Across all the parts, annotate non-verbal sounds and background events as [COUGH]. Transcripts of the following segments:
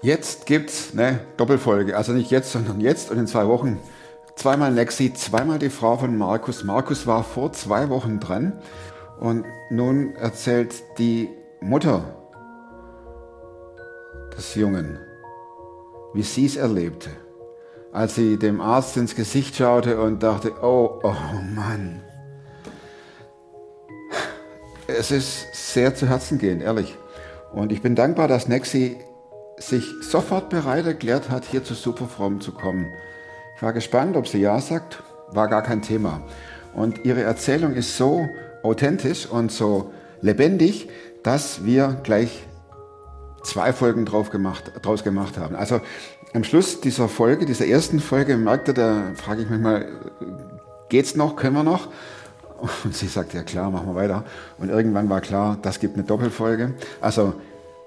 Jetzt gibt's eine Doppelfolge. Also nicht jetzt, sondern jetzt und in zwei Wochen. Zweimal Lexi, zweimal die Frau von Markus. Markus war vor zwei Wochen dran und nun erzählt die Mutter des Jungen, wie sie es erlebte, als sie dem Arzt ins Gesicht schaute und dachte, oh, oh Mann. Es ist sehr zu Herzen gehend, ehrlich. Und ich bin dankbar, dass Nexi sich sofort bereit erklärt hat, hier zu Superfrom zu kommen. Ich war gespannt, ob sie Ja sagt, war gar kein Thema. Und ihre Erzählung ist so authentisch und so lebendig, dass wir gleich zwei Folgen drauf gemacht, draus gemacht haben. Also am Schluss dieser Folge, dieser ersten Folge, merkte da frage ich mich mal, geht's noch, können wir noch? Und sie sagt, ja klar, machen wir weiter. Und irgendwann war klar, das gibt eine Doppelfolge. Also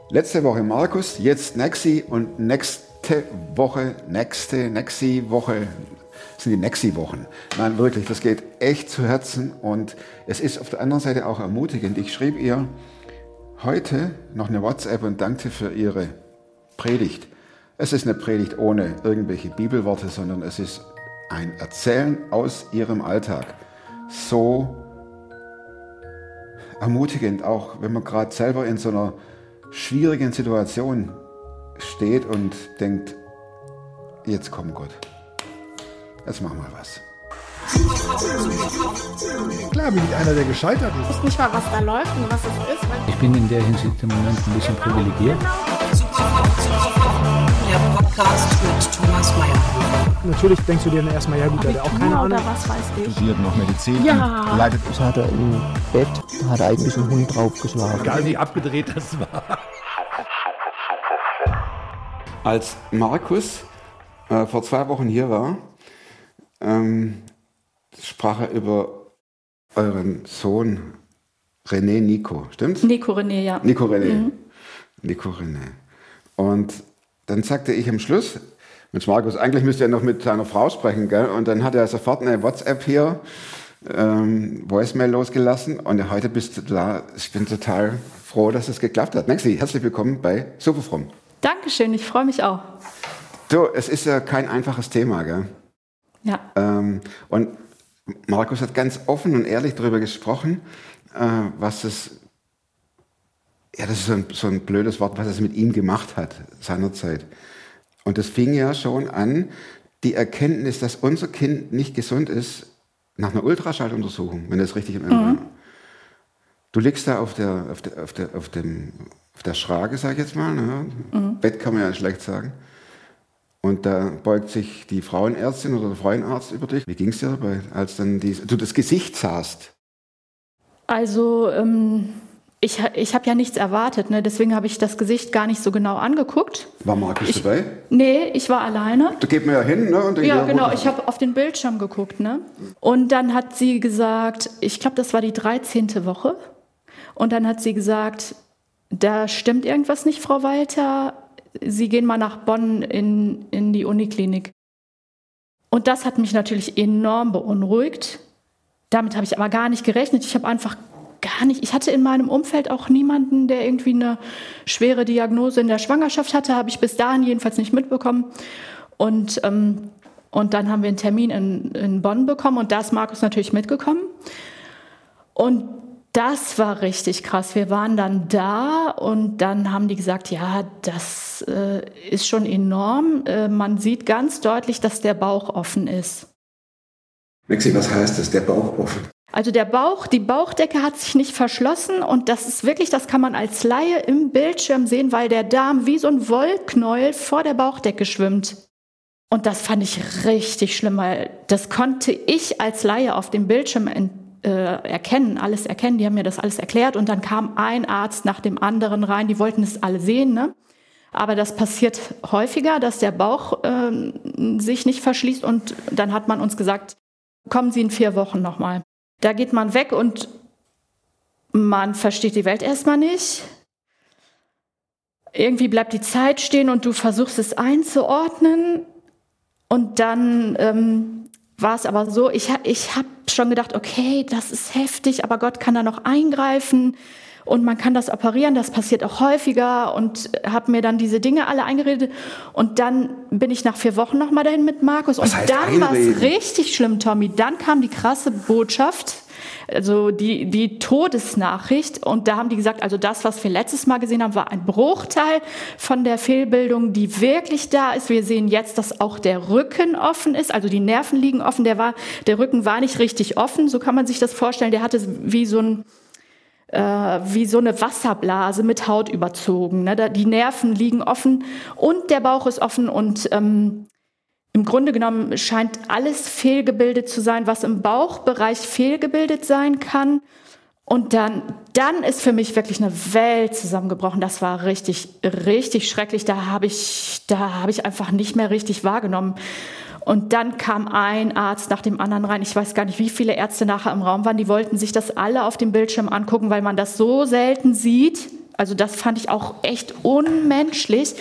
letzte Woche Markus, jetzt Nexi und nächste Woche, nächste, Nexi Woche, sind die Nexi-Wochen. Nein, wirklich, das geht echt zu Herzen und es ist auf der anderen Seite auch ermutigend. Ich schrieb ihr heute noch eine WhatsApp und dankte für ihre Predigt. Es ist eine Predigt ohne irgendwelche Bibelworte, sondern es ist ein Erzählen aus ihrem Alltag. So ermutigend, auch wenn man gerade selber in so einer schwierigen Situation steht und denkt, jetzt kommt Gott. Jetzt machen wir was. Klar bin ich einer, der gescheitert ist. Ich weiß nicht mal, was da läuft und was es ist. Ich bin in der Hinsicht im Moment ein bisschen privilegiert. Der Podcast mit Thomas Mayer. Natürlich denkst du dir dann erstmal, ja gut, der hat auch keine Ahnung. was weiß ich. studiert noch Medizin, Ja. leitet Das hat er im Bett, da hat er eigentlich einen Hund draufgeschlagen. Egal wie abgedreht das war. Als Markus äh, vor zwei Wochen hier war, ähm, sprach er über euren Sohn René Nico, stimmt's? Nico René, ja. Nico René. Nico René. Und dann sagte ich am Schluss, Mensch Markus, eigentlich müsste er noch mit seiner Frau sprechen, gell? Und dann hat er sofort eine WhatsApp hier, ähm, Voicemail losgelassen und heute bist du da. Ich bin total froh, dass es geklappt hat. Nexi, herzlich willkommen bei Superfrom. Dankeschön, ich freue mich auch. Du, es ist ja kein einfaches Thema, gell? Ja. Ähm, und Markus hat ganz offen und ehrlich darüber gesprochen, äh, was es, ja, das ist so ein, so ein blödes Wort, was es mit ihm gemacht hat seinerzeit. Und das fing ja schon an, die Erkenntnis, dass unser Kind nicht gesund ist, nach einer Ultraschalluntersuchung, wenn das richtig im Erinnerung Du liegst da auf der, auf der, auf der, auf dem, auf der Schrage, sag ich jetzt mal. Ne? Bett kann man ja schlecht sagen. Und da beugt sich die Frauenärztin oder der Frauenarzt über dich. Wie ging es dir dabei, als dann die, du das Gesicht sahst? Also, ähm, ich, ich habe ja nichts erwartet, ne? deswegen habe ich das Gesicht gar nicht so genau angeguckt. War Markus Ich- dabei? Nee, ich war alleine. Da geht man ja hin, ne? Und denkt, Ja, genau. Ich habe auf den Bildschirm geguckt, ne? Und dann hat sie gesagt, ich glaube, das war die 13. Woche. Und dann hat sie gesagt, da stimmt irgendwas nicht, Frau Walter. Sie gehen mal nach Bonn in, in die Uniklinik. Und das hat mich natürlich enorm beunruhigt. Damit habe ich aber gar nicht gerechnet. Ich habe einfach gar nicht, ich hatte in meinem Umfeld auch niemanden, der irgendwie eine schwere Diagnose in der Schwangerschaft hatte, habe ich bis dahin jedenfalls nicht mitbekommen. Und, ähm, und dann haben wir einen Termin in, in Bonn bekommen und da ist Markus natürlich mitgekommen. Und das war richtig krass. Wir waren dann da und dann haben die gesagt, ja, das äh, ist schon enorm. Äh, man sieht ganz deutlich, dass der Bauch offen ist. Maxi, was heißt das? Der Bauch offen. Also der Bauch, die Bauchdecke hat sich nicht verschlossen und das ist wirklich, das kann man als Laie im Bildschirm sehen, weil der Darm wie so ein Wollknäuel vor der Bauchdecke schwimmt. Und das fand ich richtig schlimm, weil das konnte ich als Laie auf dem Bildschirm äh, erkennen, alles erkennen. Die haben mir das alles erklärt und dann kam ein Arzt nach dem anderen rein. Die wollten es alle sehen, ne? Aber das passiert häufiger, dass der Bauch ähm, sich nicht verschließt und dann hat man uns gesagt, kommen Sie in vier Wochen nochmal. Da geht man weg und man versteht die Welt erstmal nicht. Irgendwie bleibt die Zeit stehen und du versuchst es einzuordnen. Und dann ähm, war es aber so, ich, ich habe schon gedacht, okay, das ist heftig, aber Gott kann da noch eingreifen und man kann das operieren, das passiert auch häufiger und habe mir dann diese Dinge alle eingeredet und dann bin ich nach vier Wochen nochmal dahin mit Markus Was und dann war es richtig schlimm, Tommy. Dann kam die krasse Botschaft, also die, die Todesnachricht und da haben die gesagt, also das, was wir letztes Mal gesehen haben, war ein Bruchteil von der Fehlbildung, die wirklich da ist. Wir sehen jetzt, dass auch der Rücken offen ist, also die Nerven liegen offen. Der war, der Rücken war nicht richtig offen, so kann man sich das vorstellen. Der hatte wie so ein wie so eine Wasserblase mit Haut überzogen. Ne? Die Nerven liegen offen und der Bauch ist offen und ähm, im Grunde genommen scheint alles fehlgebildet zu sein, was im Bauchbereich fehlgebildet sein kann. Und dann, dann ist für mich wirklich eine Welt zusammengebrochen. Das war richtig, richtig schrecklich. Da habe ich, da habe ich einfach nicht mehr richtig wahrgenommen. Und dann kam ein Arzt nach dem anderen rein. Ich weiß gar nicht, wie viele Ärzte nachher im Raum waren. Die wollten sich das alle auf dem Bildschirm angucken, weil man das so selten sieht. Also das fand ich auch echt unmenschlich.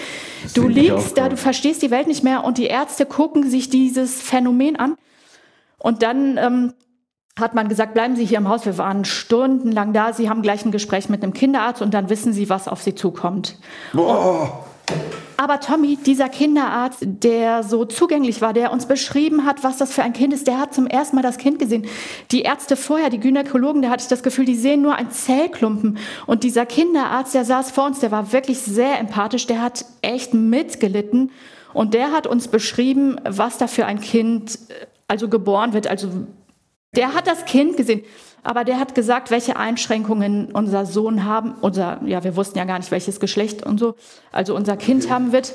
Du ich auch, liegst da, du verstehst die Welt nicht mehr und die Ärzte gucken sich dieses Phänomen an. Und dann ähm, hat man gesagt, bleiben Sie hier im Haus. Wir waren stundenlang da. Sie haben gleich ein Gespräch mit einem Kinderarzt und dann wissen Sie, was auf Sie zukommt. Boah, Aber Tommy, dieser Kinderarzt, der so zugänglich war, der uns beschrieben hat, was das für ein Kind ist, der hat zum ersten Mal das Kind gesehen. Die Ärzte vorher, die Gynäkologen, da hatte ich das Gefühl, die sehen nur ein Zellklumpen. Und dieser Kinderarzt, der saß vor uns, der war wirklich sehr empathisch, der hat echt mitgelitten. Und der hat uns beschrieben, was da für ein Kind äh, also geboren wird. Also der hat das Kind gesehen, aber der hat gesagt, welche Einschränkungen unser Sohn haben. Unser, ja, wir wussten ja gar nicht, welches Geschlecht und so. Also unser Kind haben wird.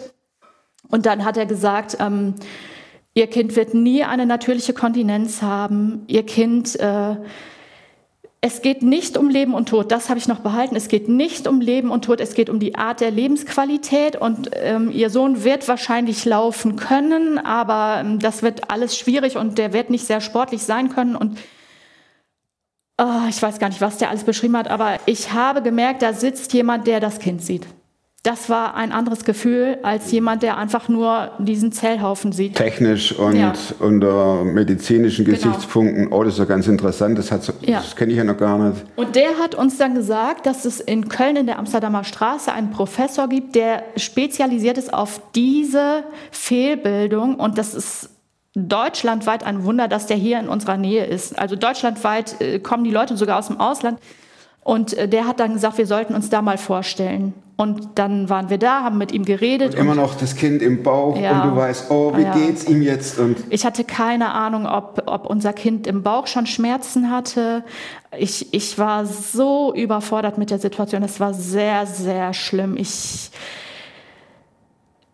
Und dann hat er gesagt, ähm, ihr Kind wird nie eine natürliche Kontinenz haben. Ihr Kind, äh, es geht nicht um Leben und Tod. Das habe ich noch behalten. Es geht nicht um Leben und Tod. Es geht um die Art der Lebensqualität. Und ähm, ihr Sohn wird wahrscheinlich laufen können, aber ähm, das wird alles schwierig und der wird nicht sehr sportlich sein können. Und Ah, ich weiß gar nicht, was der alles beschrieben hat, aber ich habe gemerkt, da sitzt jemand, der das Kind sieht. Das war ein anderes Gefühl als jemand, der einfach nur diesen Zellhaufen sieht. technisch und Ja. unter medizinischen Genau. Gesichtspunkten, oh, das ist ja ganz interessant, das, so, Ja. das kenne ich ja noch gar nicht. Und der hat uns dann gesagt, dass es in Köln in der Amsterdamer Straße einen Professor gibt, der spezialisiert ist auf diese Fehlbildung. Und das ist deutschlandweit ein Wunder, dass der hier in unserer Nähe ist. Also deutschlandweit äh, kommen die Leute sogar aus dem Ausland. Und äh, der hat dann gesagt, wir sollten uns da mal vorstellen. Und dann waren wir da, haben mit ihm geredet. Immer noch das Kind im Bauch Ja. und du weißt, oh, wie Ja. geht's ihm jetzt? Und Ich hatte keine Ahnung, ob, ob unser Kind im Bauch schon Schmerzen hatte. Ich, ich war so überfordert mit der Situation. Es war sehr, sehr schlimm. Ich,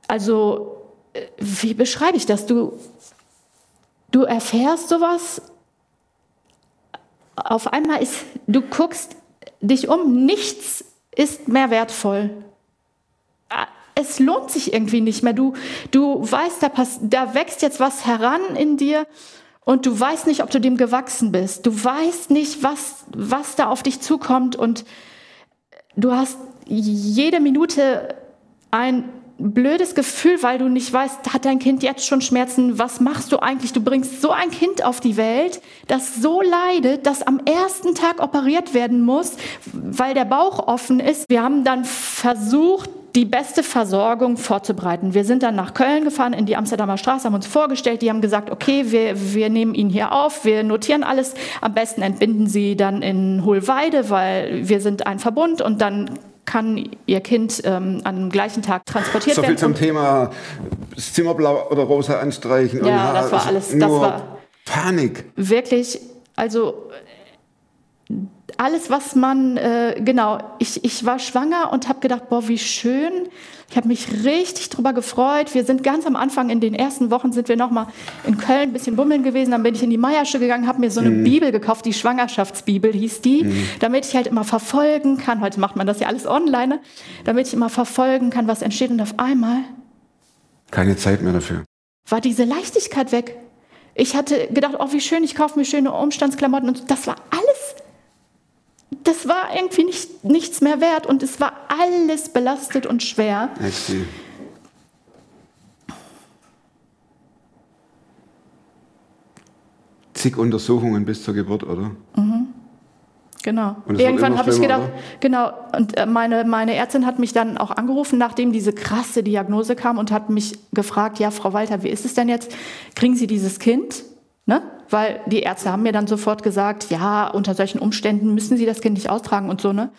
also, äh, wie beschreibe ich das? Du, du erfährst sowas. Auf einmal ist, du guckst dich um, nichts ist mehr wertvoll es lohnt sich irgendwie nicht mehr. Du, du weißt, da, pass da wächst jetzt was heran in dir und du weißt nicht, ob du dem gewachsen bist. Du weißt nicht, was, was da auf dich zukommt und du hast jede Minute ein blödes Gefühl, weil du nicht weißt, hat dein Kind jetzt schon Schmerzen? Was machst du eigentlich? Du bringst so ein Kind auf die Welt, das so leidet, das am ersten Tag operiert werden muss, weil der Bauch offen ist. Wir haben dann versucht, die beste Versorgung vorzubereiten. Wir sind dann nach Köln gefahren, in die Amsterdamer Straße, haben uns vorgestellt, die haben gesagt, okay, wir, wir nehmen ihn hier auf, wir notieren alles, am besten entbinden Sie dann in Hohlweide, weil wir sind ein Verbund und dann kann Ihr Kind ähm, am gleichen Tag transportiert so viel werden. zum Und Thema das Zimmer blau oder rosa anstreichen. und Ja, das war alles- das Nur war- Panik. wirklich, also alles, was man, äh, genau, ich, ich war schwanger und habe gedacht, boah, wie schön. Ich habe mich richtig drüber gefreut. Wir sind ganz am Anfang, in den ersten Wochen sind wir nochmal in Köln ein bisschen bummeln gewesen. Dann bin ich in die Meiersche gegangen, habe mir so eine Bibel gekauft, die Schwangerschaftsbibel hieß die, damit ich halt immer verfolgen kann. Heute macht man das ja alles online, ne? damit ich immer verfolgen kann, was entsteht. Und auf einmal Keine Zeit mehr dafür. war diese Leichtigkeit weg. Ich hatte gedacht, oh, wie schön, ich kaufe mir schöne Umstandsklamotten und das war alles, das war irgendwie nicht, nichts mehr wert und es war alles belastet und schwer. Zig Untersuchungen bis zur Geburt, oder? Genau. Es wird Irgendwann habe ich gedacht, genau. Und äh, meine, meine Ärztin hat mich dann auch angerufen, nachdem diese krasse Diagnose kam und hat mich gefragt, ja, Frau Walter, wie ist es denn jetzt? Kriegen Sie dieses Kind? Ne? Weil die Ärzte haben mir dann sofort gesagt, ja, unter solchen Umständen müssen Sie das Kind nicht austragen und so, ne?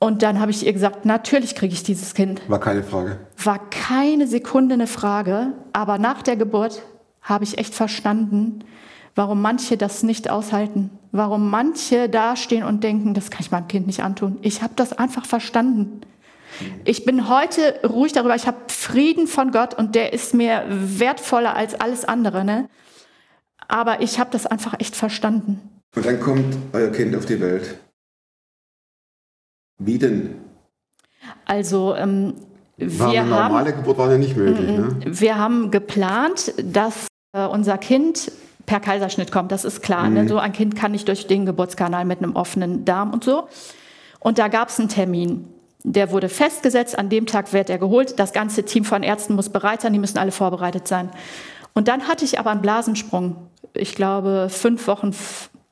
Und dann habe ich ihr gesagt, natürlich kriege ich dieses Kind. War keine Frage. War keine Sekunde eine Frage, aber nach der Geburt habe ich echt verstanden, warum manche das nicht aushalten, warum manche dastehen und denken, das kann ich meinem Kind nicht antun. Ich habe das einfach verstanden. Ich bin heute ruhig darüber, ich habe Frieden von Gott und der ist mir wertvoller als alles andere. Ne? Aber ich habe das einfach echt verstanden. Und dann kommt euer Kind auf die Welt. Wie denn? Also ähm, War wir eine haben normale Geburt war ja nicht möglich, ne? Wir haben geplant, dass äh, unser Kind per Kaiserschnitt kommt, das ist klar. Mhm. Ne? So ein Kind kann nicht durch den Geburtskanal mit einem offenen Darm und so. Und da gab es einen Termin. Der wurde festgesetzt, an dem Tag wird er geholt. Das ganze Team von Ärzten muss bereit sein, die müssen alle vorbereitet sein. Und dann hatte ich aber einen Blasensprung. Ich glaube, fünf Wochen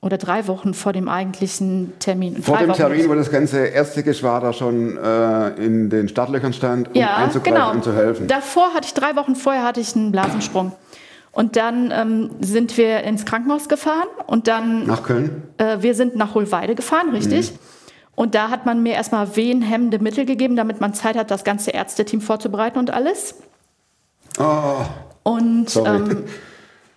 oder drei Wochen vor dem eigentlichen Termin. Vor Drei dem Wochen. Termin, wo das ganze Ärztegeschwader schon äh, in den Startlöchern stand, um ja, einzugreifen genau. und zu helfen. Davor hatte ich drei Wochen vorher hatte ich einen Blasensprung. Und dann ähm, sind wir ins Krankenhaus gefahren und dann Nach Köln? äh, wir sind nach Hohlweide gefahren, richtig? Und da hat man mir erstmal wehenhemmende Mittel gegeben, damit man Zeit hat, das ganze Ärzteteam vorzubereiten und alles. Oh, Und sorry. ähm, [LAUGHS]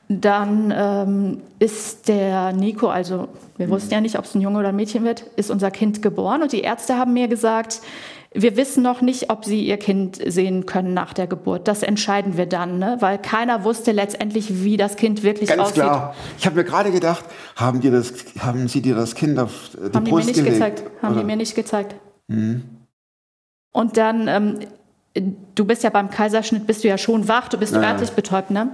dann ähm, ist der Nico, also wir wussten ja nicht, ob es ein Junge oder ein Mädchen wird, ist unser Kind geboren. Und die Ärzte haben mir gesagt, wir wissen noch nicht, ob sie ihr Kind sehen können nach der Geburt. Das entscheiden wir dann, ne? weil keiner wusste letztendlich, wie das Kind wirklich Ganz aussieht. klar. Ich habe mir gerade gedacht, haben, dir das, haben Sie dir das Kind auf die Haben die mir Brust nicht gelegt? gezeigt. Haben oder? die mir nicht gezeigt. Mhm. Und dann, ähm, du bist ja beim Kaiserschnitt, bist du ja schon wach, du bist Ja, örtlich betäubt, ne?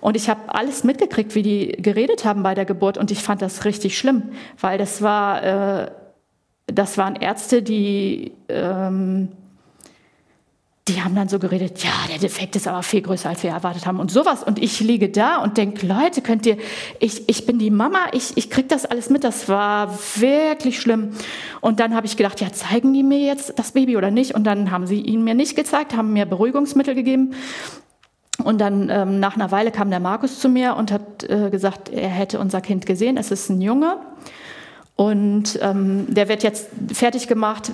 Und ich habe alles mitgekriegt, wie die geredet haben bei der Geburt und ich fand das richtig schlimm, weil das war, äh, das waren Ärzte, die, ähm, die haben dann so geredet, ja, der Defekt ist aber viel größer, als wir erwartet haben und sowas. Und ich liege da und denke, Leute, könnt ihr, ich, ich bin die Mama, ich, ich krieg das alles mit, das war wirklich schlimm. Und dann habe ich gedacht, ja, zeigen die mir jetzt das Baby oder nicht? Und dann haben sie ihn mir nicht gezeigt, haben mir Beruhigungsmittel gegeben. Und dann ähm, nach einer Weile kam der Markus zu mir und hat äh, gesagt, er hätte unser Kind gesehen, es ist ein Junge. Und ähm, der wird jetzt fertig gemacht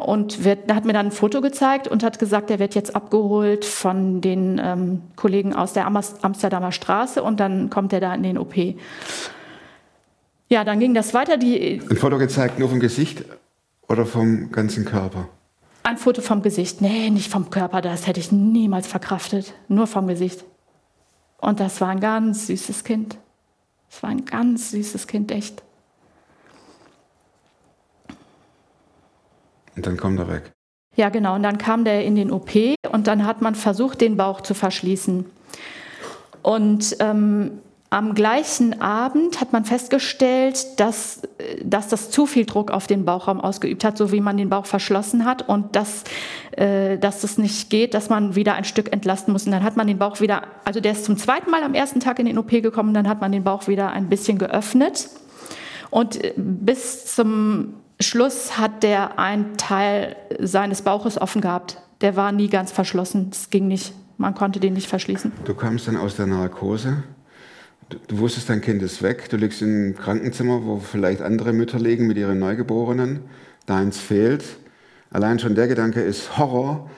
und wird, hat mir dann ein Foto gezeigt und hat gesagt, der wird jetzt abgeholt von den ähm, Kollegen aus der Amsterdamer Straße und dann kommt er da in den OP. Ja, dann ging das weiter. Die, Ein Foto gezeigt nur vom Gesicht oder vom ganzen Körper? ein Foto vom Gesicht. Nee, nicht vom Körper, das hätte ich niemals verkraftet. Nur vom Gesicht. Und das war ein ganz süßes Kind. Das war ein ganz süßes Kind, echt. Und dann kommt er weg. Ja, genau. Und dann kam der in den OP und dann hat man versucht, den Bauch zu verschließen. Und ähm, am gleichen Abend hat man festgestellt, dass, äh, dass das zu viel Druck auf den Bauchraum ausgeübt hat, so wie man den Bauch verschlossen hat und dass, äh, dass das nicht geht, dass man wieder ein Stück entlasten muss. Und dann hat man den Bauch wieder, also der ist zum zweiten Mal am ersten Tag in den OP gekommen, dann hat man den Bauch wieder ein bisschen geöffnet. Und äh, bis zum Schluss hat der einen Teil seines Bauches offen gehabt. Der war nie ganz verschlossen. Es ging nicht. Man konnte den nicht verschließen. Du kamst dann aus der Narkose. Du, du wusstest, dein Kind ist weg. Du liegst im Krankenzimmer, wo vielleicht andere Mütter liegen mit ihren Neugeborenen. Deins fehlt. Allein schon der Gedanke ist Horror.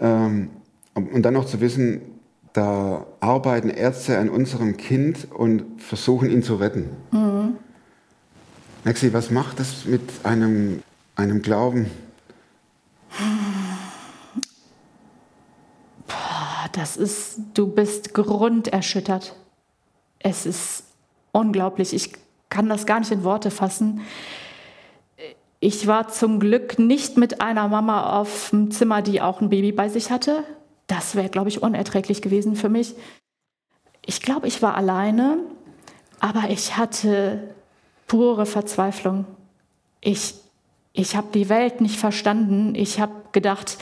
Ähm, und dann noch zu wissen, da arbeiten Ärzte an unserem Kind und versuchen ihn zu retten. Maxi, was macht das mit einem, einem Glauben? Das ist, du bist grunderschüttert. Es ist unglaublich. Ich kann das gar nicht in Worte fassen. Ich war zum Glück nicht mit einer Mama auf dem Zimmer, die auch ein Baby bei sich hatte. Das wäre, glaube ich, unerträglich gewesen für mich. Ich glaube, ich war alleine, aber ich hatte pure Verzweiflung. Ich, ich habe die Welt nicht verstanden. Ich habe gedacht,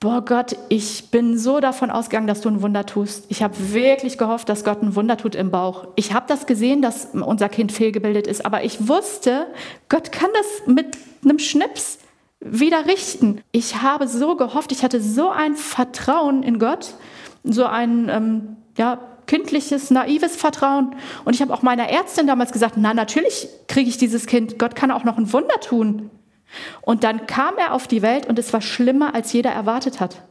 boah Gott, ich bin so davon ausgegangen, dass du ein Wunder tust. Ich habe wirklich gehofft, dass Gott ein Wunder tut im Bauch. Ich habe das gesehen, dass unser Kind fehlgebildet ist, aber ich wusste, Gott kann das mit einem Schnips wieder richten. Ich habe so gehofft, ich hatte so ein Vertrauen in Gott, so ein ähm, ja, kindliches, naives Vertrauen. Und ich habe auch meiner Ärztin damals gesagt, na natürlich kriege ich dieses Kind, Gott kann auch noch ein Wunder tun. Und dann kam er auf die Welt und es war schlimmer, als jeder erwartet hat.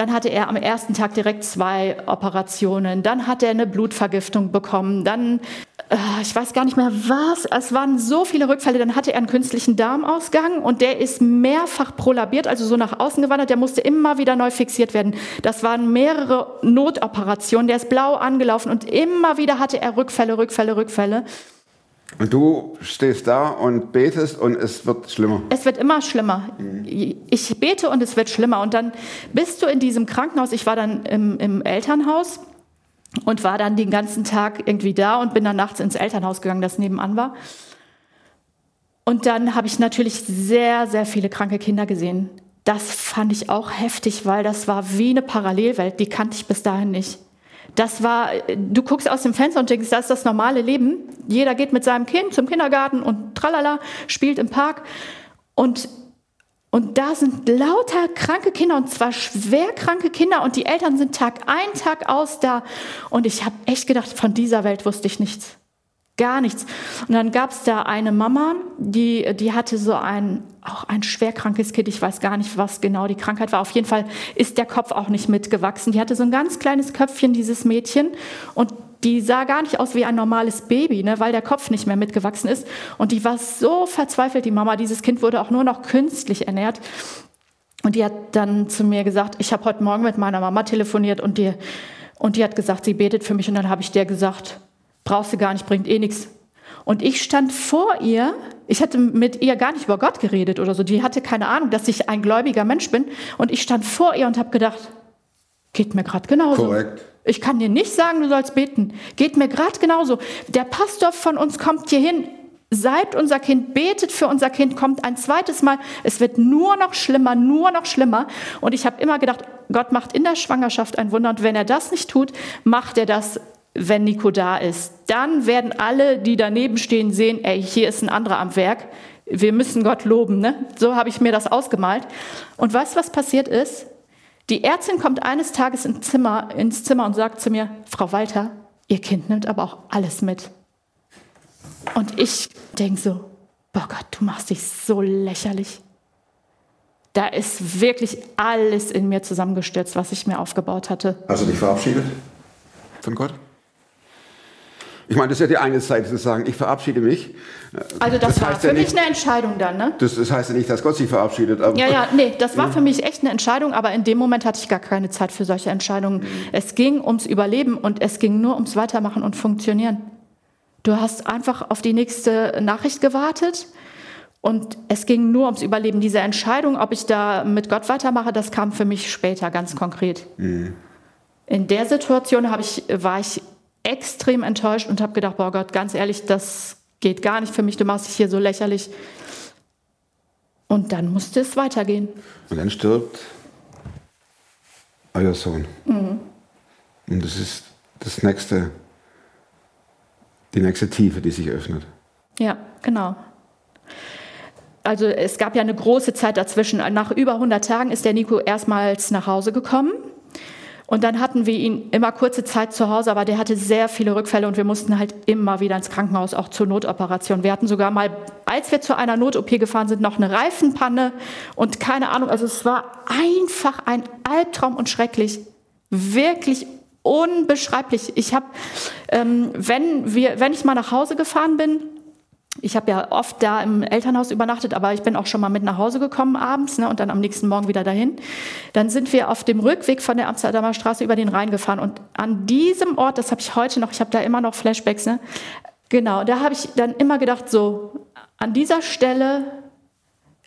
Dann hatte er am ersten Tag direkt zwei Operationen. Dann hat er eine Blutvergiftung bekommen. Dann, äh, ich weiß gar nicht mehr was. Es waren so viele Rückfälle. Dann hatte er einen künstlichen Darmausgang und der ist mehrfach prolabiert, also so nach außen gewandert. Der musste immer wieder neu fixiert werden. Das waren mehrere Notoperationen. Der ist blau angelaufen und immer wieder hatte er Rückfälle, Rückfälle, Rückfälle. Und du stehst da und betest und es wird schlimmer. Es wird immer schlimmer. Ich bete und es wird schlimmer. Und dann bist du in diesem Krankenhaus. Ich war dann im, im Elternhaus und war dann den ganzen Tag irgendwie da und bin dann nachts ins Elternhaus gegangen, das nebenan war. Und dann habe ich natürlich sehr, sehr viele kranke Kinder gesehen. Das fand ich auch heftig, weil das war wie eine Parallelwelt, die kannte ich bis dahin nicht. Das war, du guckst aus dem Fenster und denkst, das ist das normale Leben. Jeder geht mit seinem Kind zum Kindergarten und tralala, spielt im Park. Und, und da sind lauter kranke Kinder und zwar schwer kranke Kinder und die Eltern sind Tag ein, Tag aus da. Und ich habe echt gedacht, von dieser Welt wusste ich nichts gar nichts. Und dann gab es da eine Mama, die, die hatte so ein, auch ein schwerkrankes Kind. Ich weiß gar nicht, was genau die Krankheit war. Auf jeden Fall ist der Kopf auch nicht mitgewachsen. Die hatte so ein ganz kleines Köpfchen, dieses Mädchen. Und die sah gar nicht aus wie ein normales Baby, ne, weil der Kopf nicht mehr mitgewachsen ist. Und die war so verzweifelt, die Mama. Dieses Kind wurde auch nur noch künstlich ernährt. Und die hat dann zu mir gesagt, ich habe heute Morgen mit meiner Mama telefoniert und die, und die hat gesagt, sie betet für mich. Und dann habe ich der gesagt, brauchst du gar nicht, bringt eh nichts. Und ich stand vor ihr, ich hatte mit ihr gar nicht über Gott geredet oder so, die hatte keine Ahnung, dass ich ein gläubiger Mensch bin. Und ich stand vor ihr und habe gedacht, geht mir gerade genauso. Korrekt. Ich kann dir nicht sagen, du sollst beten. Geht mir gerade genauso. Der Pastor von uns kommt hier hin, seit unser Kind betet für unser Kind, kommt ein zweites Mal. Es wird nur noch schlimmer, nur noch schlimmer. Und ich habe immer gedacht, Gott macht in der Schwangerschaft ein Wunder. Und wenn er das nicht tut, macht er das wenn Nico da ist. Dann werden alle, die daneben stehen, sehen, ey, hier ist ein anderer am Werk. Wir müssen Gott loben. Ne? So habe ich mir das ausgemalt. Und weißt du, was passiert ist? Die Ärztin kommt eines Tages ins Zimmer, ins Zimmer und sagt zu mir, Frau Walter, Ihr Kind nimmt aber auch alles mit. Und ich denke so, boah Gott, du machst dich so lächerlich. Da ist wirklich alles in mir zusammengestürzt, was ich mir aufgebaut hatte. Hast du dich verabschiedet von Gott? Ich meine, das ist ja die eine Seite zu sagen, ich verabschiede mich. Also das, das war für ja mich nicht, eine Entscheidung dann, ne? Das, das, heißt ja nicht, dass Gott sich verabschiedet. Aber ja, ja, nee, das war für mich echt eine Entscheidung, aber in dem Moment hatte ich gar keine Zeit für solche Entscheidungen. Mhm. Es ging ums Überleben und es ging nur ums Weitermachen und Funktionieren. Du hast einfach auf die nächste Nachricht gewartet und es ging nur ums Überleben. Diese Entscheidung, ob ich da mit Gott weitermache, das kam für mich später ganz konkret. Mhm. In der Situation ich, war ich extrem enttäuscht und habe gedacht, boah Gott, ganz ehrlich, das geht gar nicht für mich, du machst dich hier so lächerlich. Und dann musste es weitergehen. Und dann stirbt euer Sohn. Mhm. Und das ist das nächste, die nächste Tiefe, die sich öffnet. Ja, genau. Also es gab ja eine große Zeit dazwischen. Nach über 100 Tagen ist der Nico erstmals nach Hause gekommen. Und dann hatten wir ihn immer kurze Zeit zu Hause, aber der hatte sehr viele Rückfälle und wir mussten halt immer wieder ins Krankenhaus, auch zur Notoperation. Wir hatten sogar mal, als wir zu einer Not-OP gefahren sind, noch eine Reifenpanne und keine Ahnung. Also es war einfach ein Albtraum und schrecklich. Wirklich unbeschreiblich. Ich habe, ähm, wenn wenn ich mal nach Hause gefahren bin, ich habe ja oft da im Elternhaus übernachtet, aber ich bin auch schon mal mit nach Hause gekommen abends ne, und dann am nächsten Morgen wieder dahin. Dann sind wir auf dem Rückweg von der Amsterdamer Straße über den Rhein gefahren und an diesem Ort, das habe ich heute noch, ich habe da immer noch Flashbacks, ne, genau, da habe ich dann immer gedacht, so, an dieser Stelle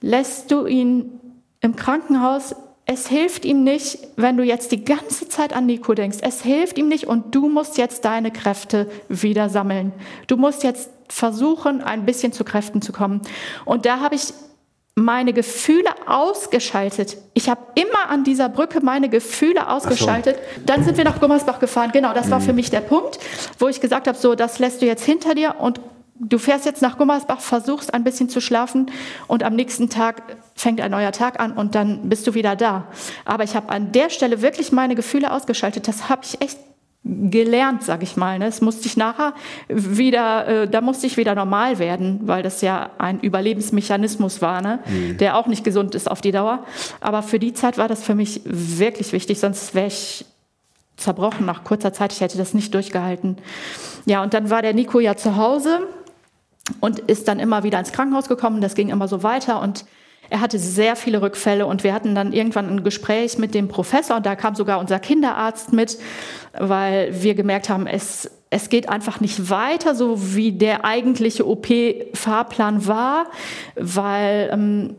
lässt du ihn im Krankenhaus es hilft ihm nicht, wenn du jetzt die ganze Zeit an Nico denkst. Es hilft ihm nicht und du musst jetzt deine Kräfte wieder sammeln. Du musst jetzt versuchen, ein bisschen zu Kräften zu kommen. Und da habe ich meine Gefühle ausgeschaltet. Ich habe immer an dieser Brücke meine Gefühle ausgeschaltet. Dann sind wir nach Gummersbach gefahren. Genau, das war für mich der Punkt, wo ich gesagt habe, so, das lässt du jetzt hinter dir und du fährst jetzt nach Gummersbach, versuchst ein bisschen zu schlafen und am nächsten Tag fängt ein neuer Tag an und dann bist du wieder da. Aber ich habe an der Stelle wirklich meine Gefühle ausgeschaltet. Das habe ich echt gelernt, sag ich mal. Ne? Das musste ich nachher wieder, äh, da musste ich wieder normal werden, weil das ja ein Überlebensmechanismus war, ne? Mhm. der auch nicht gesund ist auf die Dauer. Aber für die Zeit war das für mich wirklich wichtig, sonst wäre ich zerbrochen nach kurzer Zeit. Ich hätte das nicht durchgehalten. Ja, und dann war der Nico ja zu Hause und ist dann immer wieder ins Krankenhaus gekommen. Das ging immer so weiter und er hatte sehr viele Rückfälle und wir hatten dann irgendwann ein Gespräch mit dem Professor und da kam sogar unser Kinderarzt mit, weil wir gemerkt haben, es, es geht einfach nicht weiter, so wie der eigentliche OP-Fahrplan war, weil, ähm,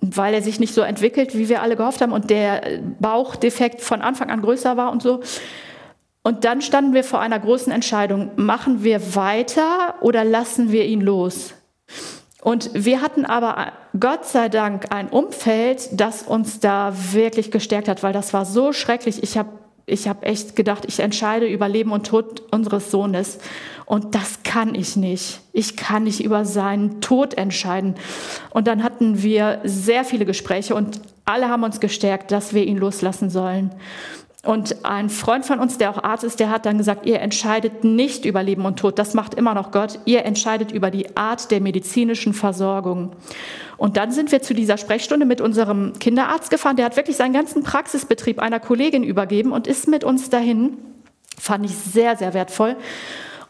weil er sich nicht so entwickelt, wie wir alle gehofft haben und der Bauchdefekt von Anfang an größer war und so. Und dann standen wir vor einer großen Entscheidung. Machen wir weiter oder lassen wir ihn los? Und wir hatten aber Gott sei Dank ein Umfeld, das uns da wirklich gestärkt hat, weil das war so schrecklich. Ich habe ich hab echt gedacht, ich entscheide über Leben und Tod unseres Sohnes. Und das kann ich nicht. Ich kann nicht über seinen Tod entscheiden. Und dann hatten wir sehr viele Gespräche und alle haben uns gestärkt, dass wir ihn loslassen sollen. Und ein Freund von uns, der auch Arzt ist, der hat dann gesagt, ihr entscheidet nicht über Leben und Tod, das macht immer noch Gott, ihr entscheidet über die Art der medizinischen Versorgung. Und dann sind wir zu dieser Sprechstunde mit unserem Kinderarzt gefahren, der hat wirklich seinen ganzen Praxisbetrieb einer Kollegin übergeben und ist mit uns dahin. Fand ich sehr, sehr wertvoll.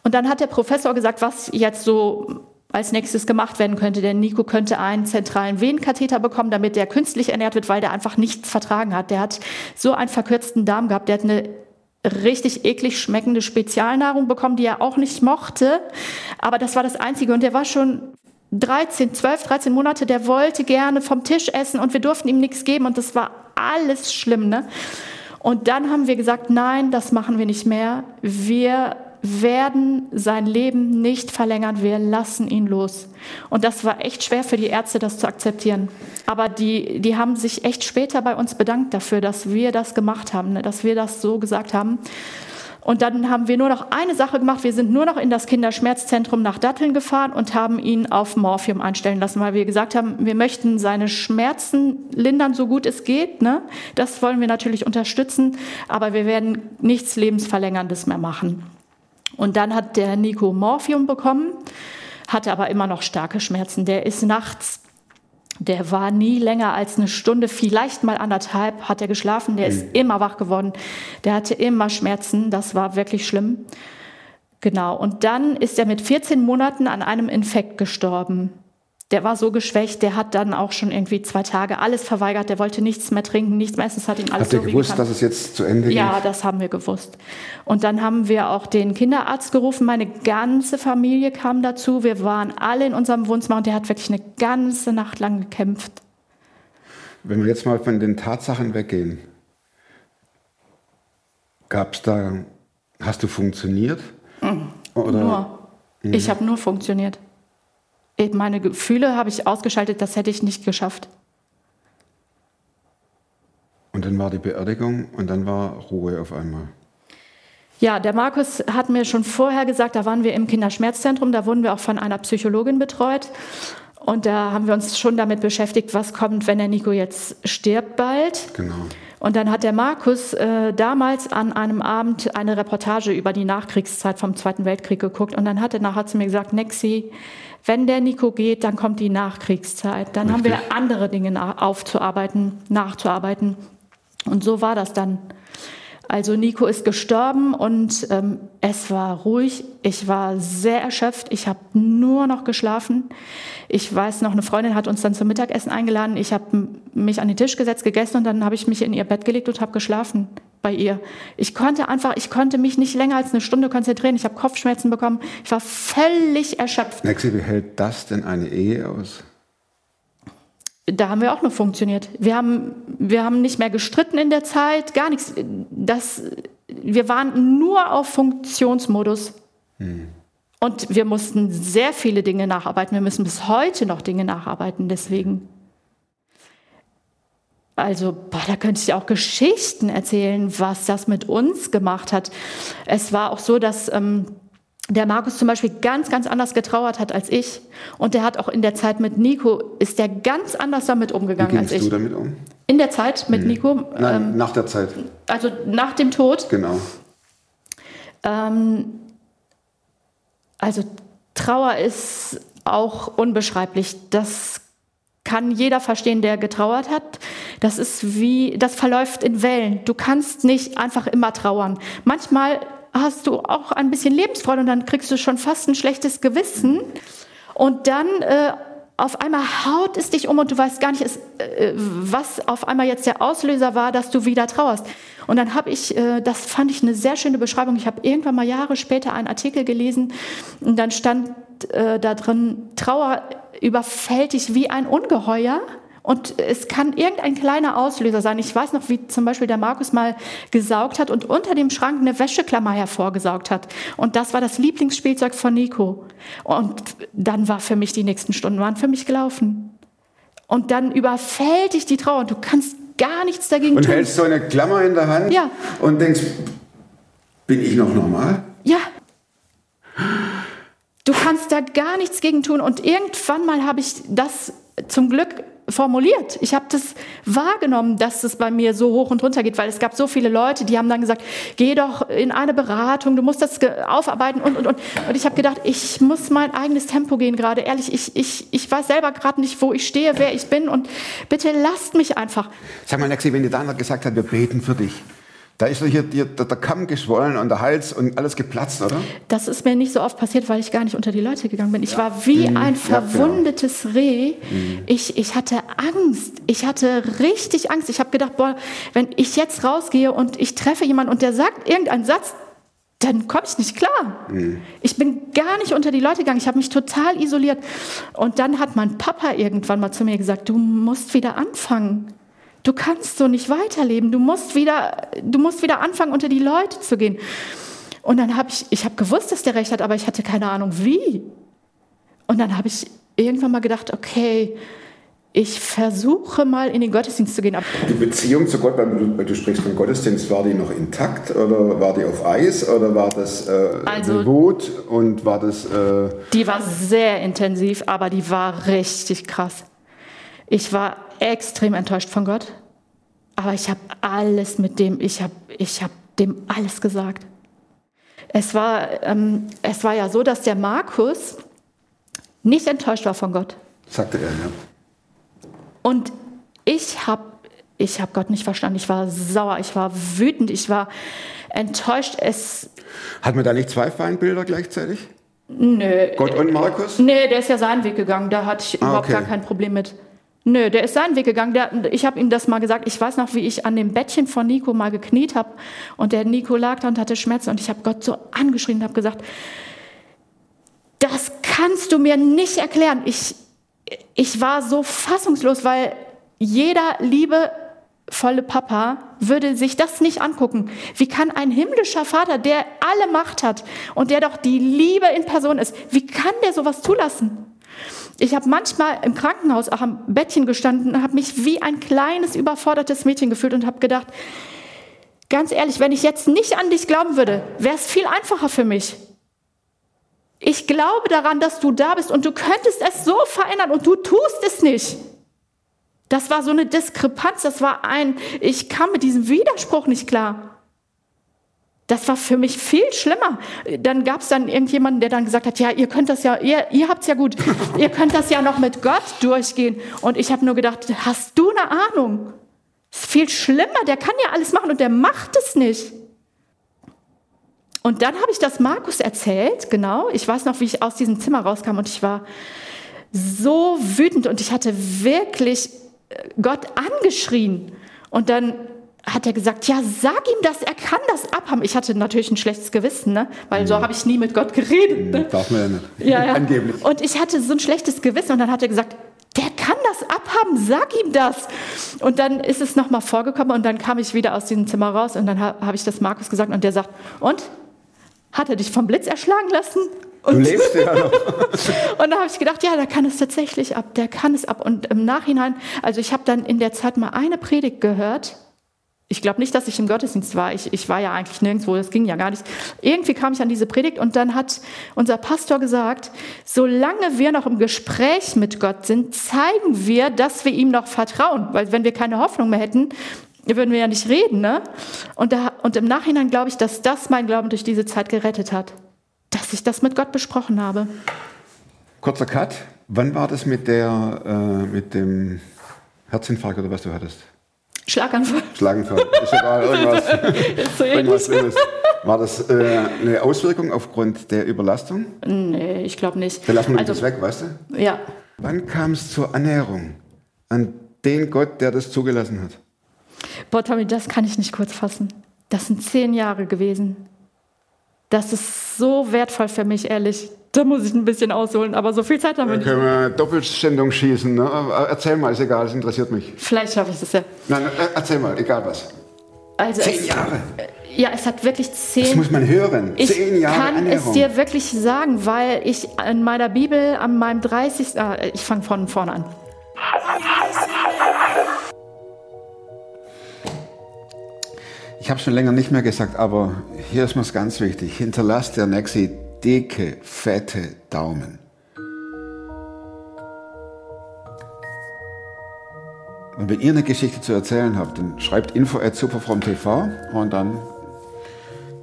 Und dann hat der Professor gesagt, was jetzt so als nächstes gemacht werden könnte. Der Nico könnte einen zentralen Venenkatheter bekommen, damit der künstlich ernährt wird, weil der einfach nichts vertragen hat. Der hat so einen verkürzten Darm gehabt, der hat eine richtig eklig schmeckende Spezialnahrung bekommen, die er auch nicht mochte. Aber das war das Einzige. Und der war schon 13, 12, 13 Monate, der wollte gerne vom Tisch essen und wir durften ihm nichts geben und das war alles schlimm. Ne? Und dann haben wir gesagt, nein, das machen wir nicht mehr. Wir werden sein Leben nicht verlängern, wir lassen ihn los. Und das war echt schwer für die Ärzte, das zu akzeptieren. Aber die, die haben sich echt später bei uns bedankt dafür, dass wir das gemacht haben, ne, dass wir das so gesagt haben. Und dann haben wir nur noch eine Sache gemacht. Wir sind nur noch in das Kinderschmerzzentrum nach Datteln gefahren und haben ihn auf Morphium einstellen lassen, weil wir gesagt haben, wir möchten seine Schmerzen lindern, so gut es geht. Ne? Das wollen wir natürlich unterstützen, aber wir werden nichts Lebensverlängerndes mehr machen. Und dann hat der Nico Morphium bekommen, hatte aber immer noch starke Schmerzen. Der ist nachts, der war nie länger als eine Stunde, vielleicht mal anderthalb hat er geschlafen. Der ist immer wach geworden. Der hatte immer Schmerzen. Das war wirklich schlimm. Genau. Und dann ist er mit 14 Monaten an einem Infekt gestorben. Der war so geschwächt, der hat dann auch schon irgendwie zwei Tage alles verweigert. Der wollte nichts mehr trinken, nichts mehr essen. Es hat ihm alles Habt ihr so gewusst, dass es jetzt zu Ende Ja, geht? das haben wir gewusst. Und dann haben wir auch den Kinderarzt gerufen. Meine ganze Familie kam dazu. Wir waren alle in unserem Wohnzimmer und der hat wirklich eine ganze Nacht lang gekämpft. Wenn wir jetzt mal von den Tatsachen weggehen, gab es da, hast du funktioniert? Oder Nur. Ich habe nur funktioniert. Meine Gefühle habe ich ausgeschaltet, das hätte ich nicht geschafft. und dann war die Beerdigung und dann war Ruhe auf einmal. Ja, der Markus hat mir schon vorher gesagt, da waren wir im Kinderschmerzzentrum, da wurden wir auch von einer Psychologin betreut. Und da haben wir uns schon damit beschäftigt, was kommt, wenn der Nico jetzt stirbt bald. Genau. Und dann hat der Markus äh, damals an einem Abend eine Reportage über die Nachkriegszeit vom Zweiten Weltkrieg geguckt. Und dann hat er nachher zu mir gesagt, Nexi, wenn der Nico geht, dann kommt die Nachkriegszeit. Dann haben wir Richtig. andere Dinge aufzuarbeiten, nachzuarbeiten. Und so war das dann. Also Nico ist gestorben und ähm, es war ruhig. Ich war sehr erschöpft. Ich habe nur noch geschlafen. Ich weiß noch, eine Freundin hat uns dann zum Mittagessen eingeladen. Ich habe mich an den Tisch gesetzt, gegessen und dann habe ich mich in ihr Bett gelegt und habe geschlafen bei ihr. Ich konnte einfach, ich konnte mich nicht länger als eine Stunde konzentrieren. Ich habe Kopfschmerzen bekommen. Ich war völlig erschöpft. Nexi, wie hält das denn eine Ehe aus? Da haben wir auch nur funktioniert. Wir haben, wir haben nicht mehr gestritten in der Zeit, gar nichts. Das, wir waren nur auf Funktionsmodus. Und wir mussten sehr viele Dinge nacharbeiten. Wir müssen bis heute noch Dinge nacharbeiten. Deswegen. Also, boah, da könnte ich auch Geschichten erzählen, was das mit uns gemacht hat. Es war auch so, dass ähm, der Markus zum Beispiel ganz, ganz anders getrauert hat als ich. Und der hat auch in der Zeit mit Nico, ist der ganz anders damit Wie umgegangen als ich. du damit um? In der Zeit mit Nico, Nein, ähm, nach der Zeit. also nach dem Tod, Genau. ähm, also Trauer ist auch unbeschreiblich. Das kann jeder verstehen, der getrauert hat. Das ist wie, das verläuft in Wellen. Du kannst nicht einfach immer trauern. Manchmal hast du auch ein bisschen Lebensfreude und dann kriegst du schon fast ein schlechtes Gewissen. Und dann äh, auf einmal haut es dich um und du weißt gar nicht, es, äh, was auf einmal jetzt der Auslöser war, dass du wieder trauerst. Und dann habe ich, äh, das fand ich eine sehr schöne Beschreibung. Ich habe irgendwann mal Jahre später einen Artikel gelesen und dann stand äh, da drin, Trauer überfällt dich wie ein Ungeheuer. Und es kann irgendein kleiner Auslöser sein. Ich weiß noch, wie zum Beispiel der Markus mal gesaugt hat und unter dem Schrank eine Wäscheklammer hervorgesaugt hat. Und das war das Lieblingsspielzeug von Nico. Und dann war für mich die nächsten Stunden waren für mich gelaufen. Und dann überfällt dich die Trauer und du kannst gar nichts dagegen Und tun. hältst so eine Klammer in der Hand Ja. und denkst, bin ich noch normal? Ja. Du kannst da gar nichts gegen tun. Und irgendwann mal habe ich das zum Glück formuliert. Ich habe das wahrgenommen, dass es bei mir so hoch und runter geht, weil es gab so viele Leute, die haben dann gesagt, geh doch in eine Beratung, du musst das aufarbeiten und, und, und. Und ich habe gedacht, ich muss mein eigenes Tempo gehen gerade. Ehrlich, ich, ich, ich weiß selber gerade nicht, wo ich stehe, wer ich bin und bitte lasst mich einfach. Sag mal, Lexi, wenn dir Daniel gesagt hat, wir beten für dich, da ist doch hier dir der, der Kamm geschwollen und der Hals und alles geplatzt, oder? Das ist mir nicht so oft passiert, weil ich gar nicht unter die Leute gegangen bin. Ich war wie ein Mhm. Ja, genau. verwundetes Reh. Ich, ich hatte Angst. Ich hatte richtig Angst. Ich habe gedacht, boah, wenn ich jetzt rausgehe und ich treffe jemanden und der sagt irgendeinen Satz, dann komme ich nicht klar. Ich bin gar nicht unter die Leute gegangen. Ich habe mich total isoliert. Und dann hat mein Papa irgendwann mal zu mir gesagt, du musst wieder anfangen. Du kannst so nicht weiterleben. Du musst wieder, du musst wieder anfangen, unter die Leute zu gehen. Und dann habe ich, ich habe gewusst, dass der recht hat, aber ich hatte keine Ahnung wie. Und dann habe ich irgendwann mal gedacht, okay, ich versuche mal in den Gottesdienst zu gehen. Die Beziehung zu Gott, weil du, weil du sprichst von Gottesdienst, war die noch intakt oder war die auf Eis oder war das äh, Also- Wut und war das... Äh, Die war sehr intensiv, aber die war richtig krass. Ich war extrem enttäuscht von Gott, aber ich habe alles mit dem, ich habe ich hab dem alles gesagt. Es war, ähm, es war ja so, dass der Markus nicht enttäuscht war von Gott. sagte er, ja. Und ich habe ich hab Gott nicht verstanden. Ich war sauer, ich war wütend, ich war enttäuscht. Es, Hat man da nicht zwei Feindbilder gleichzeitig? nö, Gott und Markus? Nee, der ist ja seinen Weg gegangen. Da hatte ich Ah, überhaupt okay. gar kein Problem mit. Nö, der ist seinen Weg gegangen. Der, ich habe ihm das mal gesagt. Ich weiß noch, wie ich an dem Bettchen von Nico mal gekniet habe. Und der Nico lag da und hatte Schmerzen. Und ich habe Gott so angeschrien und habe gesagt, das kannst du mir nicht erklären. Ich, ich war so fassungslos, weil jeder liebevolle Papa würde sich das nicht angucken. Wie kann ein himmlischer Vater, der alle Macht hat und der doch die Liebe in Person ist, wie kann der sowas zulassen? Ich habe manchmal im Krankenhaus auch am Bettchen gestanden und habe mich wie ein kleines, überfordertes Mädchen gefühlt und habe gedacht, ganz ehrlich, wenn ich jetzt nicht an dich glauben würde, wäre es viel einfacher für mich. Ich glaube daran, dass du da bist und du könntest es so verändern und du tust es nicht. Das war so eine Diskrepanz, das war ein, ich kam mit diesem Widerspruch nicht klar. Das war für mich viel schlimmer. Dann gab es dann irgendjemanden, der dann gesagt hat, ja, ihr könnt das ja, ihr, ihr habt's ja gut, [LAUGHS] ihr könnt das ja noch mit Gott durchgehen. Und ich habe nur gedacht, hast du eine Ahnung? Das ist viel schlimmer, der kann ja alles machen und der macht es nicht. Und dann habe ich das Markus erzählt, genau. Ich weiß noch, wie ich aus diesem Zimmer rauskam und ich war so wütend und ich hatte wirklich äh, Gott angeschrien. Und dann hat er gesagt, ja, sag ihm das, er kann das abhaben. Ich hatte natürlich ein schlechtes Gewissen, ne? weil so habe ich nie mit Gott geredet. Ne? Darf man ja nicht. Ja, ja. Angeblich. Und ich hatte so ein schlechtes Gewissen und dann hat er gesagt, der kann das abhaben, sag ihm das. Und dann ist es nochmal vorgekommen und dann kam ich wieder aus diesem Zimmer raus und dann ha- habe ich das Markus gesagt und der sagt, und? Hat er dich vom Blitz erschlagen lassen? Du lebst ja noch. [LAUGHS] Und da habe ich gedacht, ja, der kann es tatsächlich ab, der kann es ab. Und im Nachhinein, also ich habe dann in der Zeit mal eine Predigt gehört. Ich glaube nicht, dass ich im Gottesdienst war. Ich, ich war ja eigentlich nirgendwo, das ging ja gar nicht. Irgendwie kam ich an diese Predigt und dann hat unser Pastor gesagt, solange wir noch im Gespräch mit Gott sind, zeigen wir, dass wir ihm noch vertrauen. Weil wenn wir keine Hoffnung mehr hätten, würden wir ja nicht reden. Ne? Und, da, und im Nachhinein glaube ich, dass das mein Glauben durch diese Zeit gerettet hat. Dass ich das mit Gott besprochen habe. Kurzer Cut. Wann war das mit, der, äh, mit dem Herzinfarkt oder was du hattest? Schlaganfall. Schlaganfall. Ist egal, [LAUGHS] irgendwas. So irgendwas. Schlimmes. War das äh, eine Auswirkung aufgrund der Überlastung? Nee, ich glaube nicht. Dann lassen wir also, das weg, weißt du? Ja, Wann kam es zur Annäherung an den Gott, der das zugelassen hat? Boah, Tommy, das kann ich nicht kurz fassen. Das sind zehn Jahre gewesen. Das ist so wertvoll für mich, ehrlich. Da muss ich ein bisschen ausholen, aber so viel Zeit haben wir nicht. können wir Doppelständigung schießen. Ne? Erzähl mal, ist egal, das interessiert mich. Vielleicht schaffe ich das ja. Nein, äh, erzähl mal, egal was. Also Zehn es, Jahre. Ja, es hat wirklich Das zehn. muss man hören. Ich Zehn Jahre kann Annäherung. es dir wirklich sagen, weil ich in meiner Bibel an meinem 30. Ah, ich fange von vorne an. Ich habe schon länger nicht mehr gesagt, aber hier ist mir's ganz wichtig. Hinterlasst der Nexi dicke, fette Daumen. Und wenn ihr eine Geschichte zu erzählen habt, dann schreibt info at superfromtv und dann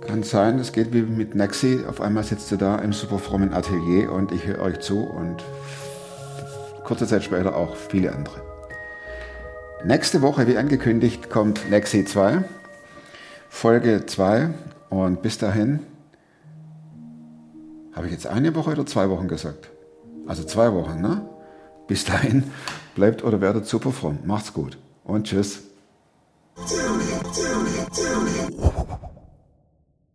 kann es sein, es geht wie mit Nexi. Auf einmal sitzt ihr da im superfrommen Atelier und ich höre euch zu und kurze Zeit später auch viele andere. Nächste Woche, wie angekündigt, kommt Nexi 2. Folge 2 und bis dahin habe ich jetzt eine Woche oder zwei Wochen gesagt? Also zwei Wochen, ne? Bis dahin bleibt oder werdet super fromm. Macht's gut und tschüss.